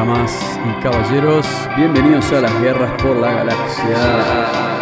Damas y caballeros, bienvenidos a las guerras por la galaxia.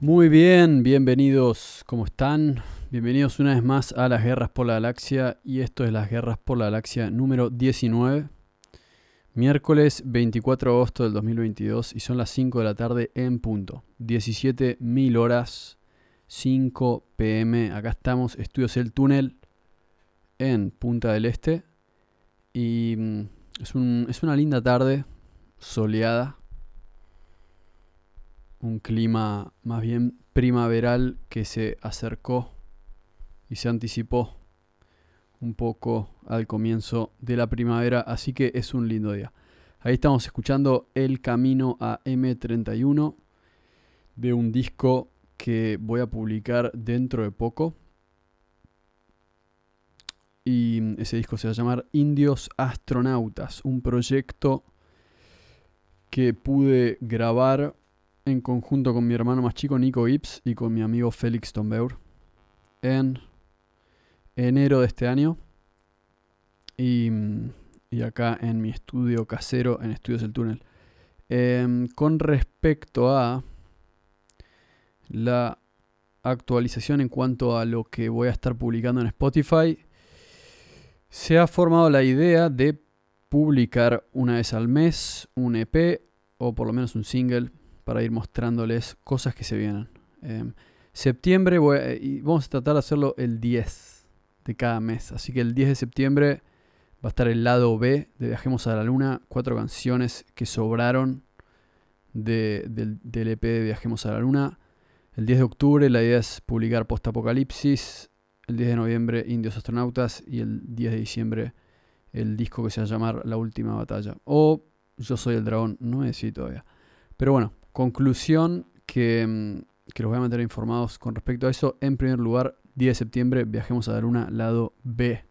Muy bien, bienvenidos, ¿cómo están? Bienvenidos una vez más a las Guerras por la Galaxia y esto es las Guerras por la Galaxia número 19, miércoles 24 de agosto del 2022 y son las 5 de la tarde en punto, 17.000 horas 5 pm. Acá estamos, Estudios El Túnel en Punta del Este. Y mm, es, es una linda tarde, soleada. Un clima más bien primaveral que se acercó y se anticipó un poco al comienzo de la primavera, así que es un lindo día. Ahí estamos escuchando El Camino a M31 de un disco que voy a publicar dentro de poco. Y ese disco se va a llamar Indios Astronautas, un proyecto que pude grabar en conjunto con mi hermano más chico Nico Gibbs y con mi amigo Félix Tombeur en enero de este año. Y, acá en mi estudio casero, en Estudios del Túnel. Em, con respecto a la actualización en cuanto a lo que voy a estar publicando en Spotify, se ha formado la idea de publicar una vez al mes un EP o por lo menos un single para ir mostrándoles cosas que se vienen. Em, septiembre y vamos a tratar de hacerlo el 10 de cada mes. Así que el 10 de septiembre va a estar el lado B de Viajemos a la Luna, cuatro canciones que sobraron del, del EP de Viajemos a la Luna. El 10 de octubre la idea es publicar Post Apocalipsis. El 10 de noviembre Indios Astronautas. Y el 10 de diciembre el disco que se va a llamar La Última Batalla. O Yo Soy el Dragón. No me decidí todavía. Pero bueno, conclusión que, mm, que los voy a mantener informados con respecto a eso. En primer lugar, 10 de septiembre Viajemos a la Luna, lado B.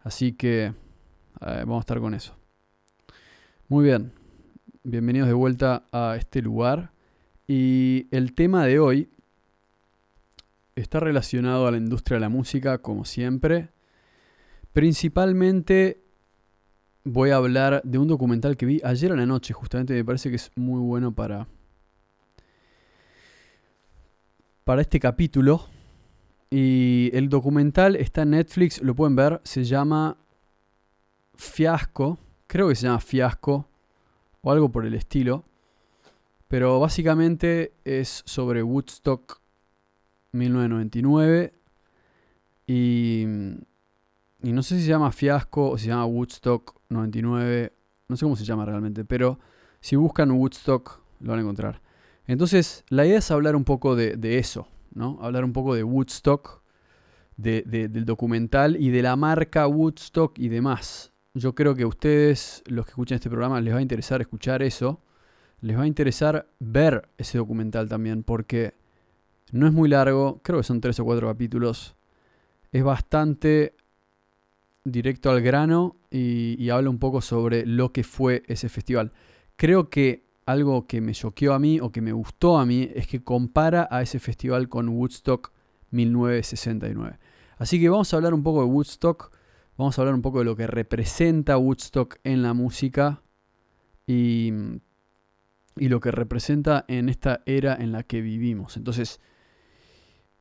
Así que eh, vamos a estar con eso. Muy bien. Bienvenidos de vuelta a este lugar. Y el tema de hoy está relacionado a la industria de la música, como siempre. Principalmente voy a hablar de un documental que vi ayer en la noche, justamente me parece que es muy bueno para, para este capítulo. Y el documental está en Netflix, lo pueden ver, se llama Fiasco, creo que se llama Fiasco, o algo por el estilo. Pero básicamente es sobre Woodstock 1999 y, y no sé si se llama Fiasco o se llama Woodstock 99, no sé cómo se llama realmente, pero si buscan Woodstock lo van a encontrar. Entonces la idea es hablar un poco de, eso, ¿no? Hablar un poco de Woodstock, del documental y de la marca Woodstock y demás. Yo creo que a ustedes, los que escuchan este programa, les va a interesar escuchar eso les va a interesar ver ese documental también, porque no es muy largo, creo que son tres o cuatro capítulos. Es bastante directo al grano y, habla un poco sobre lo que fue ese festival. Creo que algo que me choqueó a mí o que me gustó a mí es que compara a ese festival con Woodstock 1969. Así que vamos a hablar un poco de Woodstock, vamos a hablar un poco de lo que representa Woodstock en la música y y lo que representa en esta era en la que vivimos. Entonces,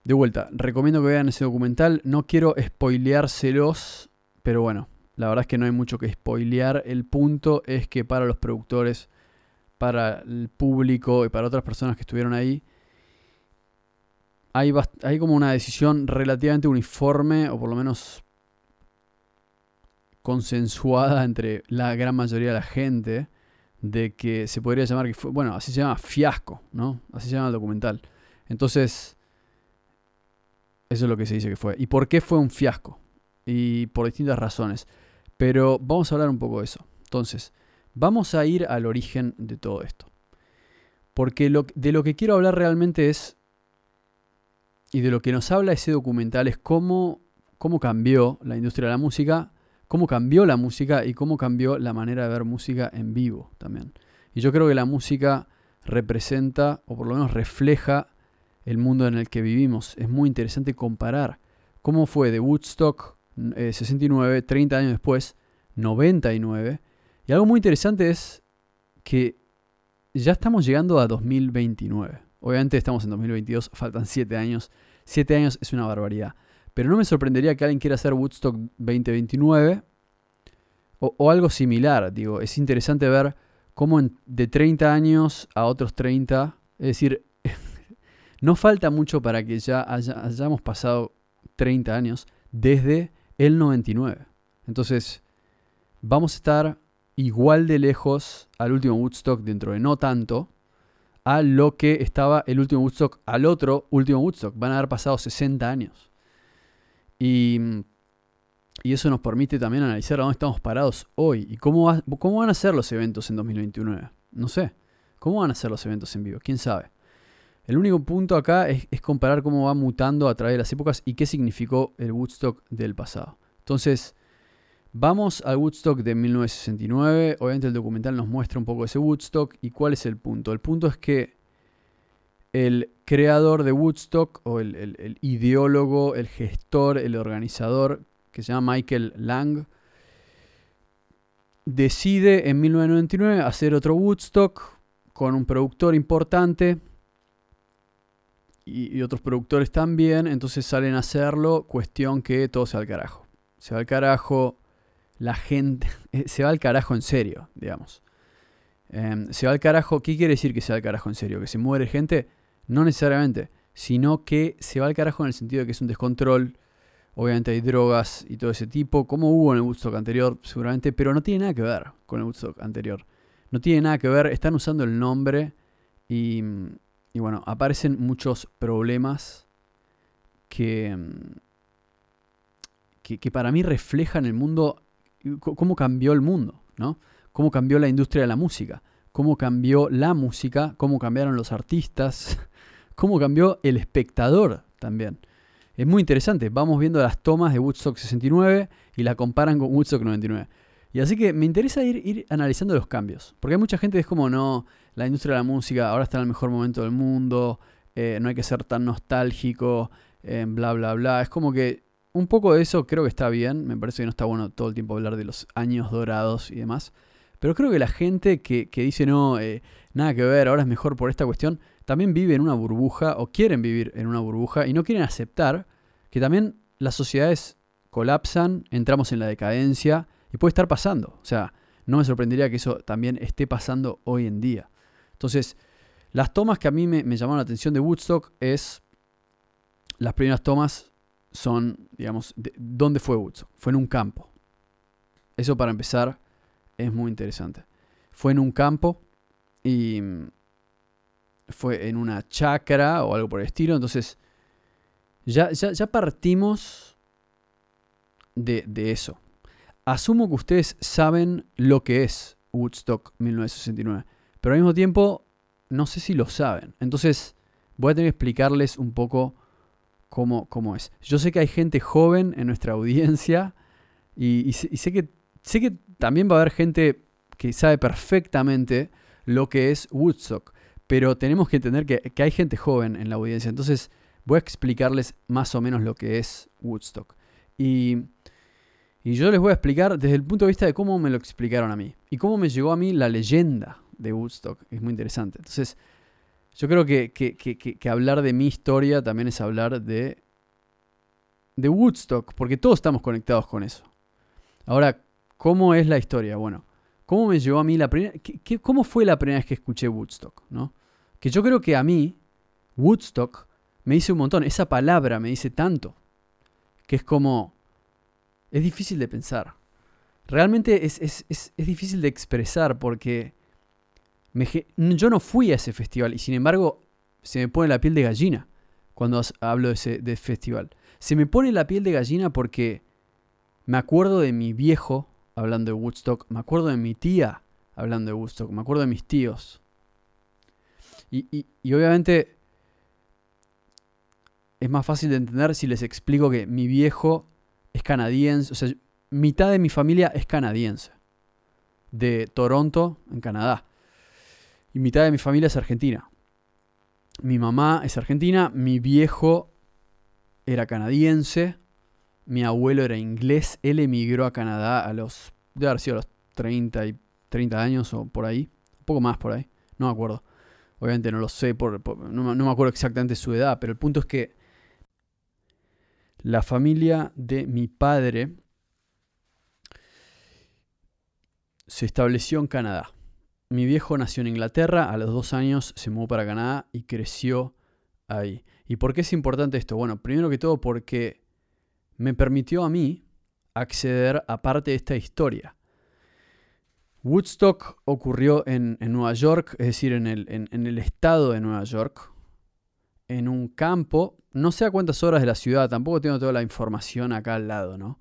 de vuelta, recomiendo que vean ese documental. No quiero spoileárselos, pero bueno, la verdad es que no hay mucho que spoilear. El punto es que para los productores, para el público y para otras personas que estuvieron ahí, hay, hay como una decisión relativamente uniforme, o por lo menos consensuada entre la gran mayoría de la gente de que se podría llamar que fue, bueno, así se llama fiasco, ¿no? Así se llama el documental. Entonces, eso es lo que se dice que fue. ¿Y por qué fue un fiasco? Y por distintas razones. Pero vamos a hablar un poco de eso. Entonces, vamos a ir al origen de todo esto. Porque de lo que quiero hablar realmente es, y de lo que nos habla ese documental, es cómo, cómo cambió la industria de la música cómo cambió la música y cómo cambió la manera de ver música en vivo también. Y yo creo que la música representa, o por lo menos refleja, el mundo en el que vivimos. Es muy interesante comparar cómo fue de Woodstock 69, eh, 30 años después, 99. Y algo muy interesante es que ya estamos llegando a 2029. Obviamente estamos en 2022, faltan 7 años. 7 años es una barbaridad. Pero no me sorprendería que alguien quiera hacer Woodstock 2029 o, algo similar. Digo, es interesante ver cómo de 30 años a otros 30, es decir, no falta mucho para que ya hayamos pasado 30 años desde el 99. Entonces, vamos a estar igual de lejos al último Woodstock dentro de no tanto a lo que estaba el último Woodstock al otro último Woodstock. Van a haber pasado 60 años. Y, y eso nos permite también analizar a dónde estamos parados hoy y cómo, cómo van a ser los eventos en 2029. No sé. ¿Cómo van a ser los eventos en vivo? ¿Quién sabe? El único punto acá es, comparar cómo va mutando a través de las épocas y qué significó el Woodstock del pasado. Entonces, vamos al Woodstock de 1969. Obviamente el documental nos muestra un poco ese Woodstock y cuál es el punto. El punto es que el creador de Woodstock, o el, ideólogo, el gestor, el organizador, que se llama Michael Lang, decide en 1999 hacer otro Woodstock con un productor importante y, y, otros productores también, entonces salen a hacerlo, cuestión que todo se va al carajo. Se va al carajo, la gente, se va al carajo en serio, digamos. Em, se va al carajo, ¿qué quiere decir que se va al carajo en serio? ¿Que se muere gente? No necesariamente, sino que se va al carajo en el sentido de que es un descontrol. Obviamente hay drogas y todo ese tipo, como hubo en el Woodstock anterior, seguramente, pero no tiene nada que ver con el Woodstock anterior. No tiene nada que ver, están usando el nombre y, y bueno, aparecen muchos problemas que, que, que, para mí reflejan el mundo, cómo cambió el mundo, ¿no? Cómo cambió la industria de la música, cómo cambió la música, cómo cambiaron los artistas, cómo cambió el espectador también. Es muy interesante, vamos viendo las tomas de Woodstock 69 y la comparan con Woodstock 99. Y así que me interesa ir, ir analizando los cambios, porque hay mucha gente que es como, no, la industria de la música ahora está en el mejor momento del mundo, eh, no hay que ser tan nostálgico, eh, bla, bla, bla. Es como que un poco de eso creo que está bien, me parece que no está bueno todo el tiempo hablar de los años dorados y demás, pero creo que la gente que, que dice, no, eh, nada que ver, ahora es mejor por esta cuestión, también vive en una burbuja o quieren vivir en una burbuja y no quieren aceptar que también las sociedades colapsan, entramos en la decadencia y puede estar pasando. O sea, no me sorprendería que eso también esté pasando hoy en día. Entonces, las tomas que a mí me, llamaron la atención de Woodstock es, las primeras tomas son, digamos, ¿dónde fue Woodstock? Fue en un campo. Eso para empezar es muy interesante. Fue en un campo y fue en una chacra o algo por el estilo. Entonces, ya, ya, partimos de, de, eso. Asumo que ustedes saben lo que es Woodstock 1969, pero al mismo tiempo no sé si lo saben. Entonces, voy a tener que explicarles un poco cómo, cómo es. Yo sé que hay gente joven en nuestra audiencia y, y, sé, que, sé que también va a haber gente que sabe perfectamente lo que es Woodstock pero tenemos que entender que, hay gente joven en la audiencia. Entonces voy a explicarles más o menos lo que es Woodstock. Y, yo les voy a explicar desde el punto de vista de cómo me lo explicaron a mí. Y cómo me llegó a mí la leyenda de Woodstock. Es muy interesante. Entonces, yo creo que, que, hablar de mi historia también es hablar de, de Woodstock, porque todos estamos conectados con eso. Ahora, ¿cómo es la historia? Bueno, ¿cómo me llegó a mí la primera... ¿Cómo fue la primera vez que escuché Woodstock? ¿no? que yo creo que a mí, Woodstock, me dice un montón. Esa palabra me dice tanto. Que es como... Es difícil de pensar. Realmente es, difícil de expresar porque yo no fui a ese festival y sin embargo se me pone la piel de gallina cuando hablo de ese festival. Se me pone la piel de gallina porque me acuerdo de mi viejo hablando de Woodstock, me acuerdo de mi tía hablando de Woodstock, me acuerdo de mis tíos, y, obviamente es más fácil de entender si les explico que mi viejo es canadiense, o sea, mitad de mi familia es canadiense, de Toronto, en Canadá, y mitad de mi familia es argentina. Mi mamá es argentina, mi viejo era canadiense, mi abuelo era inglés, él emigró a Canadá a los, debe haber sido a los 30, y, 30 años o por ahí, un poco más por ahí, no me acuerdo. Obviamente no lo sé, por, no, me acuerdo exactamente su edad, pero el punto es que la familia de mi padre se estableció en Canadá. Mi viejo nació en Inglaterra, a los dos años se mudó para Canadá y creció ahí. ¿Y por qué es importante esto? Bueno, primero que todo porque me permitió a mí acceder a parte de esta historia. Woodstock ocurrió en, Nueva York, es decir, en el, estado de Nueva York, en un campo, no sé a cuántas horas de la ciudad, tampoco tengo toda la información acá al lado, ¿no?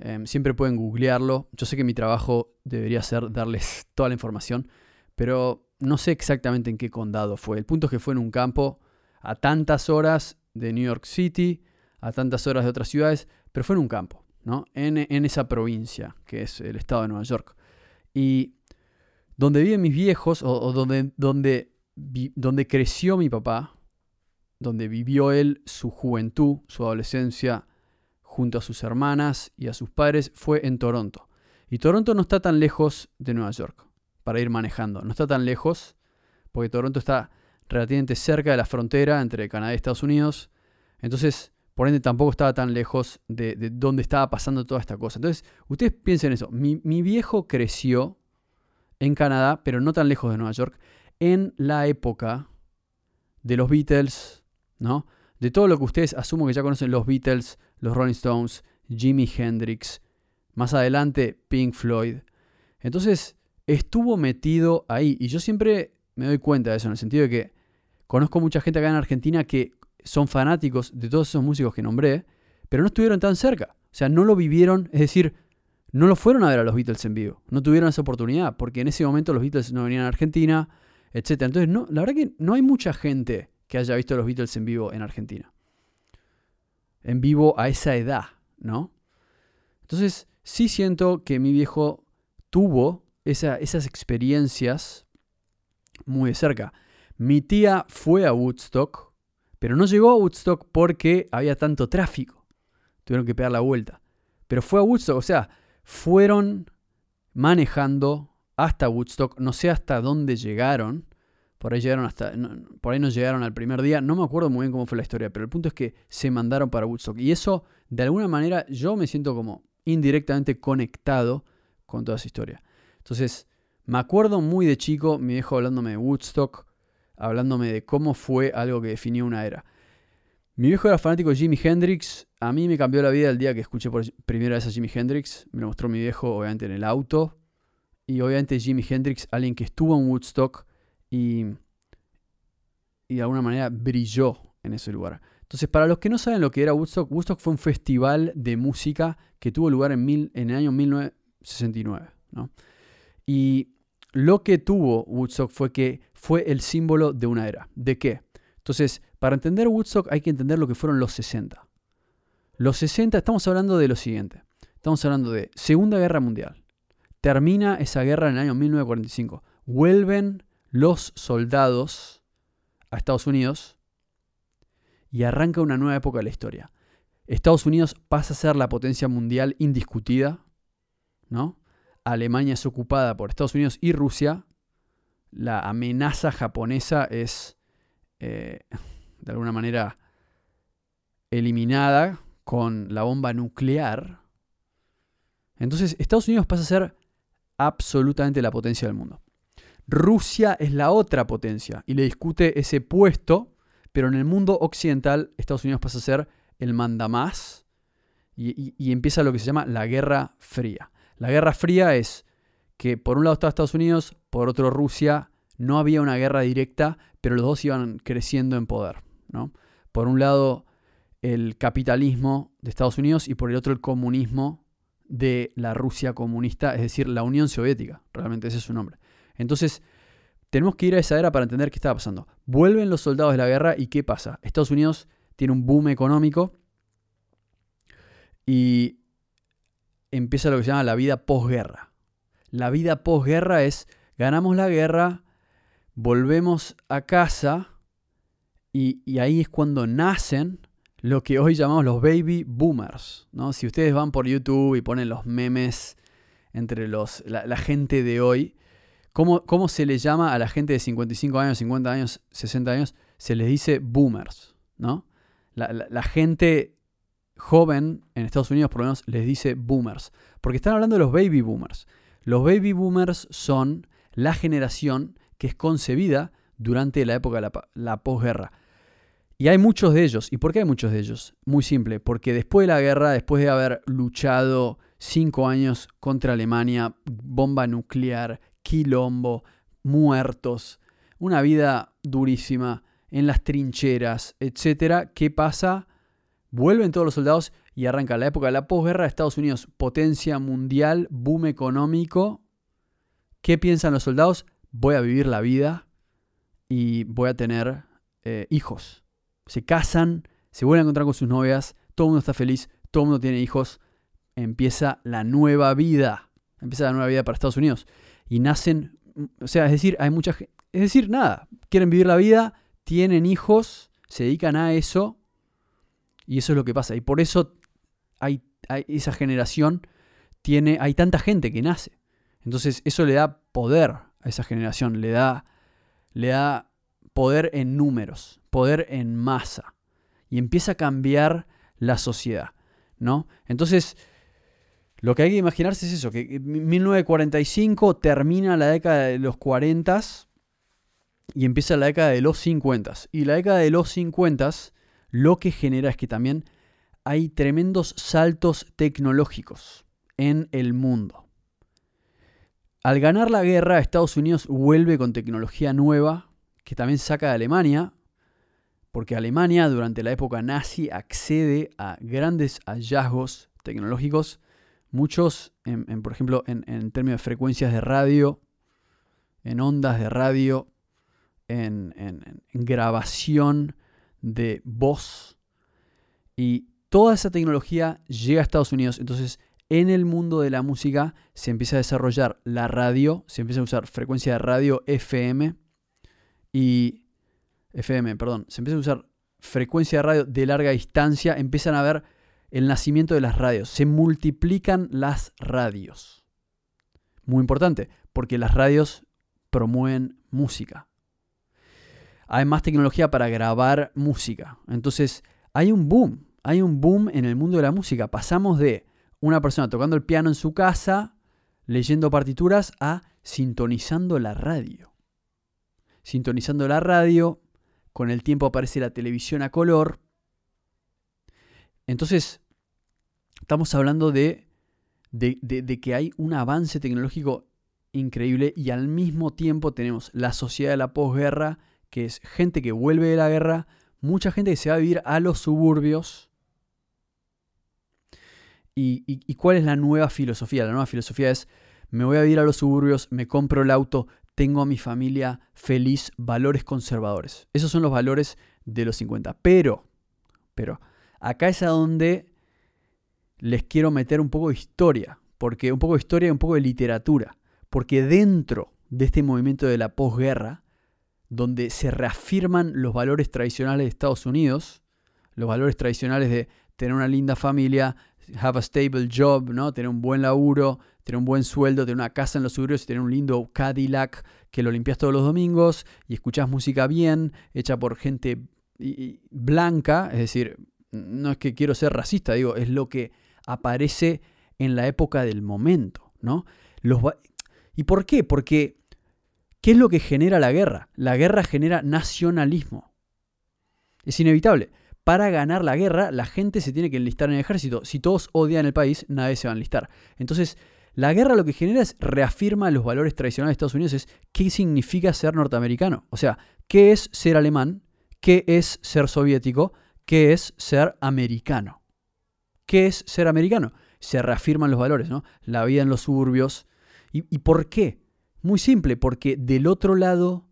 Em, siempre pueden googlearlo. Yo sé que mi trabajo debería ser darles toda la información, pero no sé exactamente en qué condado fue. El punto es que fue en un campo a tantas horas de New York City, a tantas horas de otras ciudades, pero fue en un campo, ¿no? En, esa provincia, que es el estado de Nueva York. Y donde viven mis viejos, o, donde, donde, donde creció mi papá, donde vivió él su juventud, su adolescencia, junto a sus hermanas y a sus padres, fue en Toronto. Y Toronto no está tan lejos de Nueva York para ir manejando. No está tan lejos, porque Toronto está relativamente cerca de la frontera entre Canadá y Estados Unidos. Entonces, por ende, tampoco estaba tan lejos de, de donde estaba pasando toda esta cosa. Entonces, ustedes piensen eso. Mi, mi viejo creció en Canadá, pero no tan lejos de Nueva York, en la época de los Beatles, ¿no? De todo lo que ustedes asumo que ya conocen los Beatles, los Rolling Stones, Jimi Hendrix, más adelante Pink Floyd. Entonces estuvo metido ahí y yo siempre me doy cuenta de eso, en el sentido de que conozco mucha gente acá en Argentina que son fanáticos de todos esos músicos que nombré, pero no estuvieron tan cerca. O sea, no lo vivieron, es decir, no lo fueron a ver a los Beatles en vivo. No tuvieron esa oportunidad, porque en ese momento los Beatles no venían a Argentina, etc. Entonces, la verdad que no hay mucha gente que haya visto los Beatles en vivo en Argentina. En vivo a esa edad, ¿no? Entonces, sí siento que mi viejo tuvo esas experiencias muy de cerca. Mi tía fue a Woodstock, pero no llegó a Woodstock porque había tanto tráfico. Tuvieron que pegar la vuelta. Pero fue a Woodstock, o sea, fueron manejando hasta Woodstock, no sé hasta dónde llegaron, por ahí llegaron hasta. por ahí no llegaron al primer día. No me acuerdo muy bien cómo fue la historia, pero el punto es que se mandaron para Woodstock. Y eso, de alguna manera, yo me siento como indirectamente conectado con toda esa historia. Entonces, me acuerdo muy de chico, mi viejo hablándome de Woodstock, hablándome de cómo fue algo que definió una era. Mi viejo era fanático de Jimi Hendrix. A mí me cambió la vida el día que escuché por primera vez a Jimi Hendrix. Me lo mostró mi viejo, obviamente, en el auto. Y obviamente Jimi Hendrix, alguien que estuvo en Woodstock y, de alguna manera brilló en ese lugar. Entonces, para los que no saben lo que era Woodstock, Woodstock fue un festival de música que tuvo lugar en, mil, en el año 1969. Y lo que tuvo Woodstock fue que fue el símbolo de una era. ¿De qué? Entonces, para entender Woodstock hay que entender lo que fueron los 60. Los 60, estamos hablando de lo siguiente. Estamos hablando de Segunda Guerra Mundial. Termina esa guerra en el año 1945. Vuelven los soldados a Estados Unidos y arranca una nueva época de la historia. Estados Unidos pasa a ser la potencia mundial indiscutida, ¿no? Alemania es ocupada por Estados Unidos y Rusia. La amenaza japonesa es, eh, de alguna manera, eliminada con la bomba nuclear. Entonces, Estados Unidos pasa a ser absolutamente la potencia del mundo. Rusia es la otra potencia y le discute ese puesto, pero en el mundo occidental Estados Unidos pasa a ser el mandamás y, y, empieza lo que se llama la Guerra Fría. La Guerra Fría es que por un lado estaba Estados Unidos, por otro Rusia, no había una guerra directa, pero los dos iban creciendo en poder. ¿no? Por un lado el capitalismo de Estados Unidos y por el otro el comunismo de la Rusia comunista, es decir, la Unión Soviética, realmente ese es su nombre. Entonces, tenemos que ir a esa era para entender qué estaba pasando. Vuelven los soldados de la guerra y ¿qué pasa? Estados Unidos tiene un boom económico y empieza lo que se llama la vida posguerra. La vida posguerra es, ganamos la guerra, volvemos a casa y, ahí es cuando nacen lo que hoy llamamos los baby boomers. ¿no? Si ustedes van por YouTube y ponen los memes entre los, la gente de hoy, ¿Cómo, se le llama a la gente de 55 años, 50 años, 60 años? Se les dice boomers, ¿no? La, gente joven en Estados Unidos, por lo menos, les dice boomers. Porque están hablando de los baby boomers. Los baby boomers son la generación que es concebida durante la época de la, la posguerra. Y hay muchos de ellos. ¿Y por qué hay muchos de ellos? Muy simple, porque después de la guerra, después de haber luchado cinco años contra Alemania, bomba nuclear, quilombo, muertos, una vida durísima en las trincheras, etcétera, ¿qué pasa? Vuelven todos los soldados y arranca la época de la posguerra Estados Unidos, potencia mundial, boom económico. ¿Qué piensan los soldados? Voy a vivir la vida y voy a tener eh, hijos. Se casan, se vuelven a encontrar con sus novias, todo el mundo está feliz, todo el mundo tiene hijos. Empieza la nueva vida. Empieza la nueva vida para Estados Unidos. Y nacen, o sea, es decir, hay mucha Es decir, nada, quieren vivir la vida, tienen hijos, se dedican a eso. Y eso es lo que pasa. Y por eso hay, esa generación tiene, hay tanta gente que nace. Entonces eso le da poder a esa generación, le da, le da poder en números, poder en masa. Y empieza a cambiar la sociedad, ¿no? Entonces, lo que hay que imaginarse es eso, que en 1945 termina la década de los 40 y empieza la década de los 50. Y la década de los 50 lo que genera es que también hay tremendos saltos tecnológicos en el mundo. Al ganar la guerra, Estados Unidos vuelve con tecnología nueva que también saca de Alemania, porque Alemania durante la época nazi accede a grandes hallazgos tecnológicos, muchos, en, por ejemplo, en, términos de frecuencias de radio, en ondas de radio, en, en grabación de voz. Y toda esa tecnología llega a Estados Unidos. Entonces, en el mundo de la música se empieza a desarrollar la radio, se empieza a usar frecuencia de radio FM y FM, perdón, se empieza a usar frecuencia de radio de larga distancia, empiezan a ver el nacimiento de las radios, se multiplican las radios. Muy importante, porque las radios promueven música. Hay más tecnología para grabar música. Entonces, hay un boom, hay un boom en el mundo de la música. Pasamos de una persona tocando el piano en su casa, leyendo partituras, a sintonizando la radio. Sintonizando la radio, con el tiempo aparece la televisión a color. Entonces, estamos hablando de, de, que hay un avance tecnológico increíble y al mismo tiempo tenemos la sociedad de la posguerra, que es gente que vuelve de la guerra, mucha gente que se va a vivir a los suburbios ¿Y, cuál es la nueva filosofía? La nueva filosofía es, me voy a ir a los suburbios, me compro el auto, tengo a mi familia feliz, valores conservadores. Esos son los valores de los 50. Pero, pero, acá es a donde les quiero meter un poco de historia, porque un poco de historia y un poco de literatura, porque dentro de este movimiento de la posguerra, donde se reafirman los valores tradicionales de Estados Unidos, los valores tradicionales de tener una linda familia, have a stable job, ¿no? Tener un buen laburo, tener un buen sueldo, tener una casa en los suburbios y tener un lindo Cadillac que lo limpias todos los domingos y escuchas música bien, hecha por gente blanca, es decir, no es que quiero ser racista, digo, es lo que aparece en la época del momento, ¿no? Los ¿Y por qué? Porque ¿qué es lo que genera la guerra? La guerra genera nacionalismo. Es inevitable para ganar la guerra, la gente se tiene que enlistar en el ejército. Si todos odian el país, nadie se va a enlistar. Entonces, la guerra lo que genera es reafirma los valores tradicionales de Estados Unidos, es qué significa ser norteamericano. O sea, qué es ser alemán, qué es ser soviético, qué es ser americano. ¿Qué es ser americano? Se reafirman los valores, ¿no? La vida en los suburbios. ¿Y, y por qué? Muy simple, porque del otro lado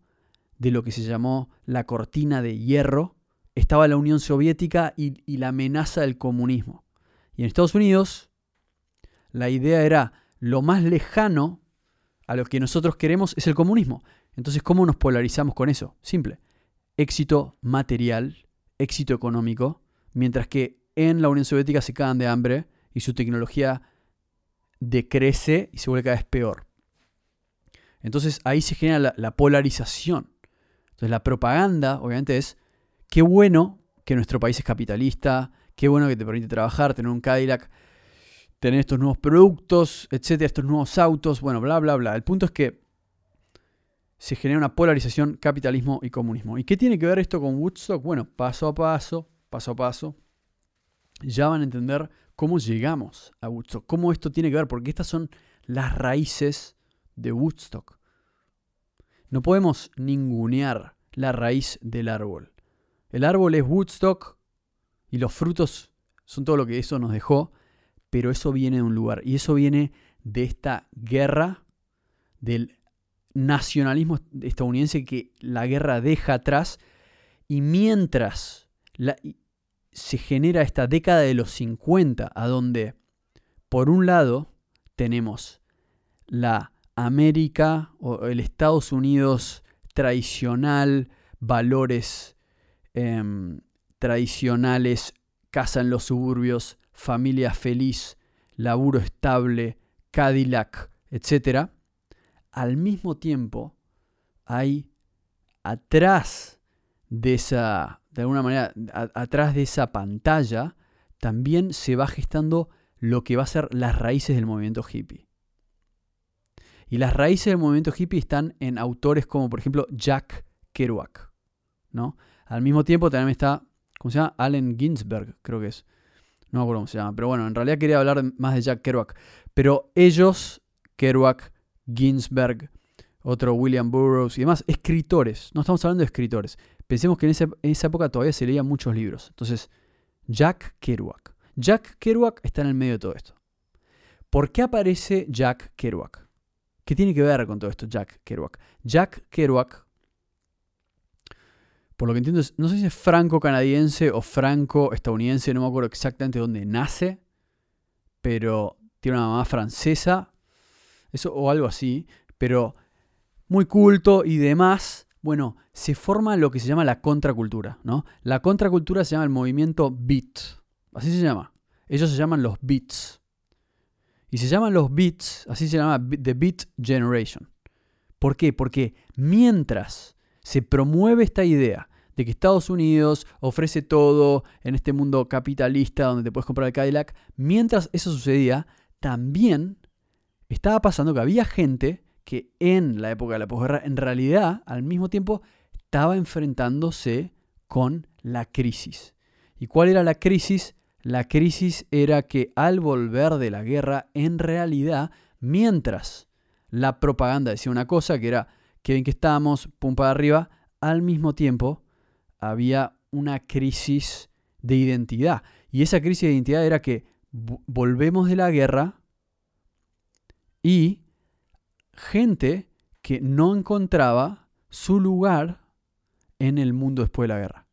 de lo que se llamó la cortina de hierro, estaba la Unión Soviética y, la amenaza del comunismo. Y en Estados Unidos la idea era lo más lejano a lo que nosotros queremos es el comunismo. Entonces, ¿cómo nos polarizamos con eso? Simple. Éxito material, éxito económico, mientras que en la Unión Soviética se cagan de hambre y su tecnología decrece y se vuelve cada vez peor. Entonces ahí se genera la, la polarización. Entonces la propaganda, obviamente, es Qué bueno que nuestro país es capitalista, qué bueno que te permite trabajar, tener un Cadillac, tener estos nuevos productos, etcétera, estos nuevos autos, bueno, bla, bla, bla. El punto es que se genera una polarización capitalismo y comunismo. ¿Y qué tiene que ver esto con Woodstock? Bueno, paso a paso, paso a paso, ya van a entender cómo llegamos a Woodstock, cómo esto tiene que ver, porque estas son las raíces de Woodstock. No podemos ningunear la raíz del árbol. El árbol es Woodstock y los frutos son todo lo que eso nos dejó, pero eso viene de un lugar y eso viene de esta guerra del nacionalismo estadounidense que la guerra deja atrás y mientras se genera esta década de los 50, a donde por un lado tenemos la América o el Estados Unidos tradicional, valores em, tradicionales, casa en los suburbios, familia feliz, laburo estable, Cadillac, etc. Al mismo tiempo hay atrás de esa, de alguna manera, atrás de esa pantalla, también se va gestando lo que va a ser las raíces del movimiento hippie. Y las raíces del movimiento hippie están en autores como, por ejemplo, Jack Kerouac. ¿no? Al mismo tiempo también está, ¿cómo se llama? Allen Ginsberg, creo que es. No me acuerdo cómo se llama. Pero bueno, en realidad quería hablar más de Jack Kerouac. Pero ellos, Kerouac, Ginsberg, otro William Burroughs y demás, escritores. No estamos hablando de escritores. Pensemos que en esa, en esa época todavía se leían muchos libros. Entonces, Jack Kerouac. Jack Kerouac está en el medio de todo esto. ¿Por qué aparece Jack Kerouac? ¿Qué tiene que ver con todo esto Jack Kerouac? Jack Kerouac, por lo que entiendo, no sé si es franco-canadiense o franco-estadounidense, no me acuerdo exactamente dónde nace, pero tiene una mamá francesa, eso o algo así, pero muy culto y demás. Bueno, se forma lo que se llama la contracultura, ¿no? La contracultura se llama el movimiento beat, así se llama. Ellos se llaman los beats. Y se llaman los Beats, así se llama The Beat Generation. ¿Por qué? Porque mientras se promueve esta idea de que Estados Unidos ofrece todo en este mundo capitalista donde te puedes comprar el Cadillac, mientras eso sucedía, también estaba pasando que había gente que en la época de la posguerra, en realidad, al mismo tiempo, estaba enfrentándose con la crisis. ¿Y cuál era la crisis? La crisis era que al volver de la guerra, en realidad, mientras la propaganda decía una cosa, que era que bien que estábamos, pum para arriba, al mismo tiempo había una crisis de identidad. Y esa crisis de identidad era que volvemos de la guerra y gente que no encontraba su lugar en el mundo después de la guerra.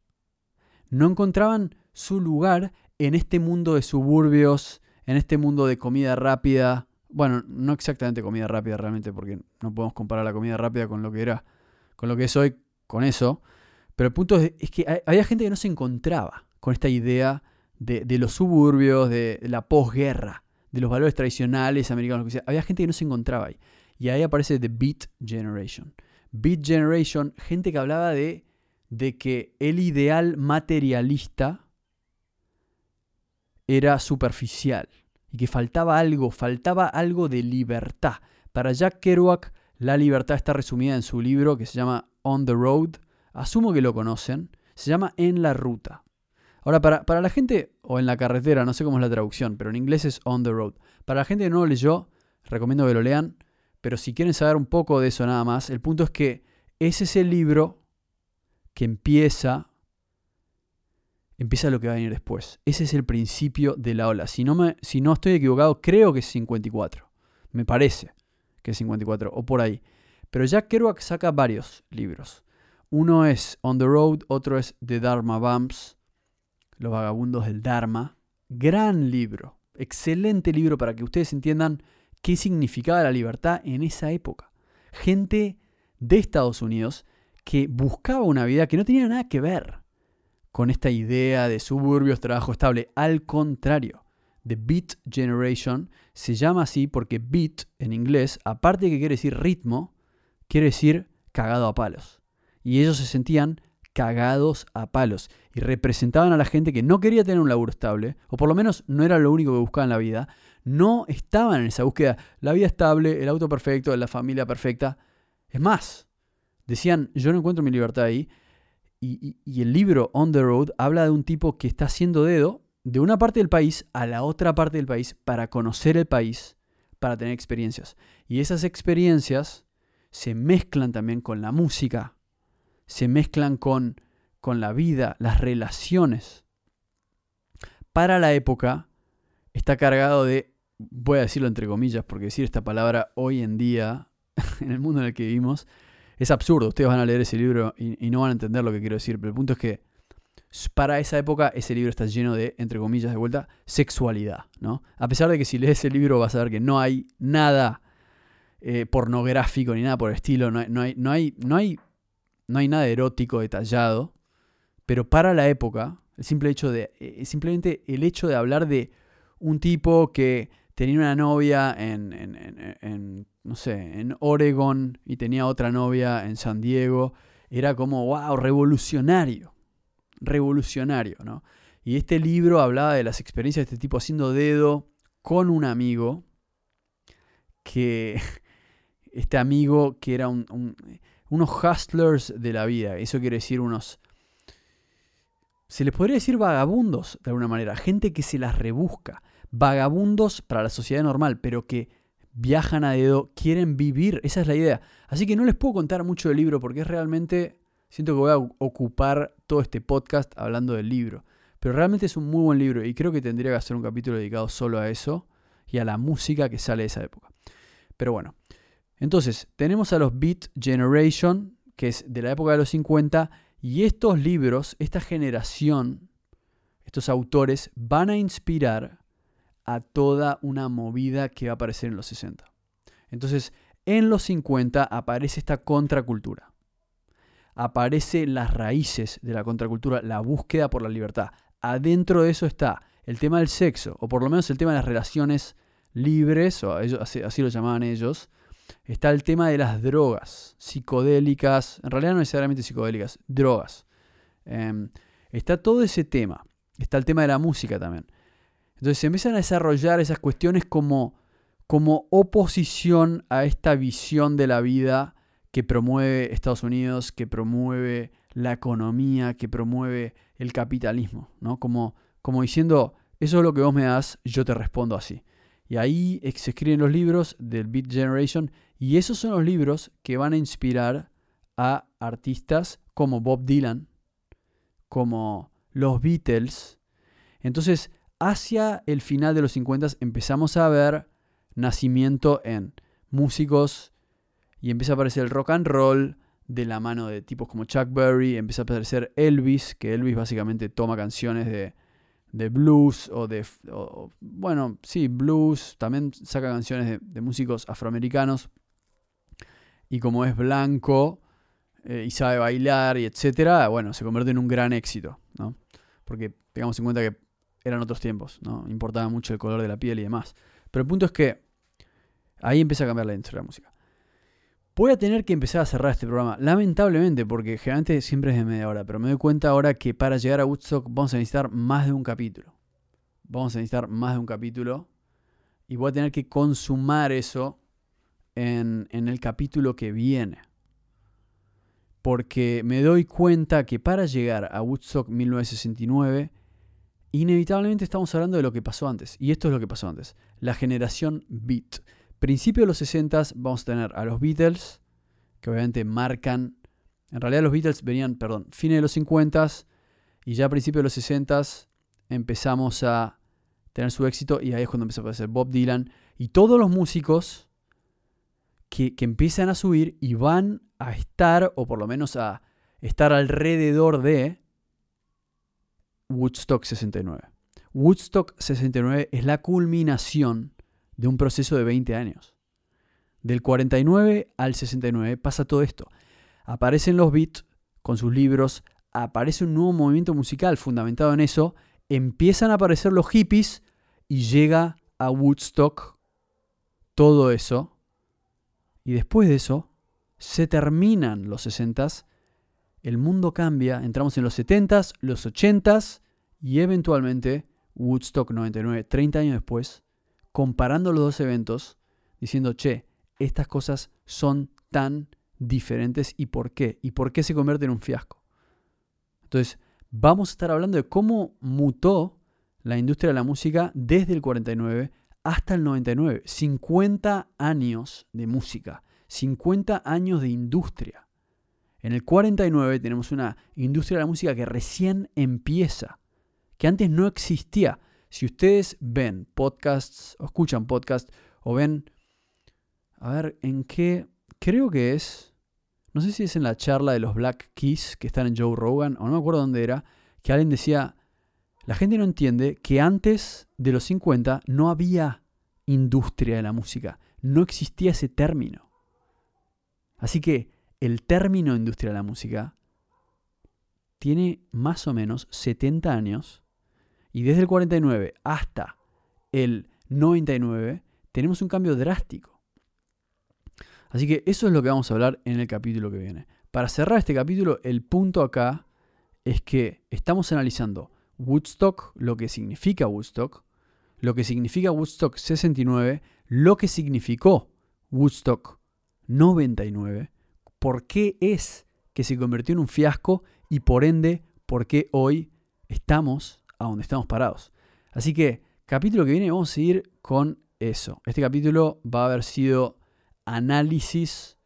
No encontraban su lugar en este mundo de suburbios, en este mundo de comida rápida, bueno, no exactamente comida rápida realmente, porque no podemos comparar la comida rápida con lo que era, con lo que es hoy, con eso. Pero el punto es, que había gente que no se encontraba con esta idea de, los suburbios, de, la posguerra, de los valores tradicionales americanos. Que Había gente que no se encontraba ahí. Y ahí aparece The Beat Generation. Beat Generation, gente que hablaba de, de que el ideal materialista era superficial y que faltaba algo, faltaba algo de libertad. Para Jack Kerouac, la libertad está resumida en su libro que se llama On the Road. Asumo que lo conocen. Se llama En la Ruta. Ahora, para, para la gente, o en la carretera, no sé cómo es la traducción, pero en inglés es On the Road. Para la gente que no lo leyó, recomiendo que lo lean. Pero si quieren saber un poco de eso nada más, el punto es que ese es el libro que empieza empieza lo que va a venir después. Ese es el principio de la ola. Si no, me, si no estoy equivocado, creo que es 54. Me parece que es 54, o por ahí. Pero Jack Kerouac saca varios libros. Uno es On the Road, otro es The Dharma Bumps, Los Vagabundos del Dharma. Gran libro, excelente libro para que ustedes entiendan qué significaba la libertad en esa época. Gente de Estados Unidos que buscaba una vida que no tenía nada que ver con esta idea de suburbios, trabajo estable. Al contrario, The Beat Generation se llama así porque beat en inglés, aparte de que quiere decir ritmo, quiere decir cagado a palos. Y ellos se sentían cagados a palos y representaban a la gente que no quería tener un laburo estable, o por lo menos no era lo único que buscaban en la vida, no estaban en esa búsqueda, la vida estable, el auto perfecto, la familia perfecta. Es más, decían, yo no encuentro mi libertad ahí. Y, y, el libro On the Road habla de un tipo que está haciendo dedo de una parte del país a la otra parte del país para conocer el país, para tener experiencias. Y esas experiencias se mezclan también con la música, se mezclan con, con la vida, las relaciones. Para la época está cargado de, voy a decirlo entre comillas, porque decir esta palabra hoy en día, en el mundo en el que vivimos, es absurdo. Ustedes van a leer ese libro y, no van a entender lo que quiero decir, pero el punto es que para esa época ese libro está lleno de, entre comillas, de vuelta, sexualidad. ¿no? A pesar de que si lees ese libro vas a ver que no hay nada eh, pornográfico ni nada por el estilo, no no, hay, no, hay, no, hay, no hay nada erótico detallado, pero para la época, el simple hecho de, eh, simplemente el hecho de hablar de un tipo que tenía una novia en, en, no sé, en Oregon y tenía otra novia en San Diego, era como, wow, revolucionario, revolucionario, ¿no? Y este libro hablaba de las experiencias de este tipo haciendo dedo con un amigo, que este amigo que era un, unos hustlers de la vida, eso quiere decir unos... Se les podría decir vagabundos de alguna manera, gente que se las rebusca, vagabundos para la sociedad normal, pero que viajan a dedo, quieren vivir, esa es la idea. Así que no les puedo contar mucho del libro porque es realmente, siento que voy a ocupar todo este podcast hablando del libro. Pero realmente es un muy buen libro y creo que tendría que hacer un capítulo dedicado solo a eso y a la música que sale de esa época. Pero bueno, entonces tenemos a los Beat Generation, que es de la época de los 50, y estos libros, esta generación, estos autores van a inspirar a toda una movida que va a aparecer en los 60. Entonces, en los 50 aparece esta contracultura. Aparecen las raíces de la contracultura, la búsqueda por la libertad. Adentro de eso está el tema del sexo, o por lo menos el tema de las relaciones libres, o así, así lo llamaban ellos. Está el tema de las drogas psicodélicas, en realidad no necesariamente psicodélicas, drogas. Em, está todo ese tema. Está el tema de la música también. Entonces se empiezan a desarrollar esas cuestiones como, como oposición a esta visión de la vida que promueve Estados Unidos, que promueve la economía, que promueve el capitalismo, ¿no? Como, como diciendo, eso es lo que vos me das, yo te respondo así. Y ahí se escriben los libros del Beat Generation y esos son los libros que van a inspirar a artistas como Bob Dylan, como los Beatles. Entonces hacia el final de los 50 empezamos a ver nacimiento en músicos y empieza a aparecer el rock and roll de la mano de tipos como Chuck Berry, empieza a aparecer Elvis, que Elvis básicamente toma canciones de, blues o de, bueno, sí, blues, también saca canciones de, músicos afroamericanos y como es blanco eh, y sabe bailar y etcétera, bueno, se convierte en un gran éxito, ¿no? Porque tengamos en cuenta que eran otros tiempos, ¿no? Importaba mucho el color de la piel y demás. Pero el punto es que ahí empieza a cambiar la industria de la música. Voy a tener que empezar a cerrar este programa, lamentablemente, porque generalmente siempre es de media hora, pero me doy cuenta ahora que para llegar a Woodstock vamos a necesitar más de un capítulo. Vamos a necesitar más de un capítulo y voy a tener que consumar eso en, el capítulo que viene. Porque me doy cuenta que para llegar a Woodstock 1969 inevitablemente estamos hablando de lo que pasó antes. Y esto es lo que pasó antes. La generación Beat. Principio de los 60 vamos a tener a los Beatles, que obviamente marcan... En realidad los Beatles venían, perdón, fines de los 50 y ya a principios de los 60 empezamos a tener su éxito y ahí es cuando empezó a aparecer Bob Dylan y todos los músicos que, que empiezan a subir y van a estar, o por lo menos a estar alrededor de Woodstock 69. Woodstock 69 es la culminación de un proceso de 20 años. Del 49 al 69 pasa todo esto. Aparecen los beats con sus libros, aparece un nuevo movimiento musical fundamentado en eso, empiezan a aparecer los hippies y llega a Woodstock todo eso. Y después de eso, se terminan los 60s, el mundo cambia, entramos en los 70s, los 80s y eventualmente Woodstock 99, 30 años después, comparando los dos eventos, diciendo, che, estas cosas son tan diferentes y por qué. Y por qué se convierte en un fiasco. Entonces, vamos a estar hablando de cómo mutó la industria de la música desde el 49 hasta el 99. 50 años de música, 50 años de industria. En el 49 tenemos una industria de la música que recién empieza, que antes no existía. Si ustedes ven podcasts o escuchan podcasts o ven, a ver, ¿en qué? Creo que es, no sé si es en la charla de los Black Keys que están en Joe Rogan, o no me acuerdo dónde era, que alguien decía, la gente no entiende que antes de los 50 no había industria de la música, no existía ese término. Así que el término industria de la música tiene más o menos 70 años y desde el 49 hasta el 99 tenemos un cambio drástico. Así que eso es lo que vamos a hablar en el capítulo que viene. Para cerrar este capítulo, el punto acá es que estamos analizando Woodstock, lo que significa Woodstock, lo que significa Woodstock 69, lo que significó Woodstock 99, por qué es que se convirtió en un fiasco y por ende por qué hoy estamos a donde estamos parados. Así que, capítulo que viene vamos a seguir con eso. Este capítulo va a haber sido análisis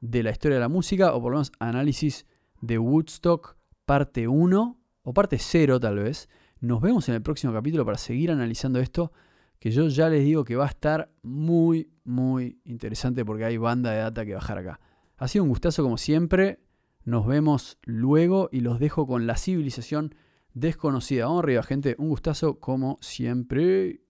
de la historia de la música, o por lo menos análisis de Woodstock parte 1 o parte 0 tal vez. Nos vemos en el próximo capítulo para seguir analizando esto, que yo ya les digo que va a estar muy, muy interesante porque hay banda de data que bajar acá. Ha sido un gustazo como siempre. Nos vemos luego y los dejo con la civilización desconocida. Vamos arriba, gente. Un gustazo como siempre.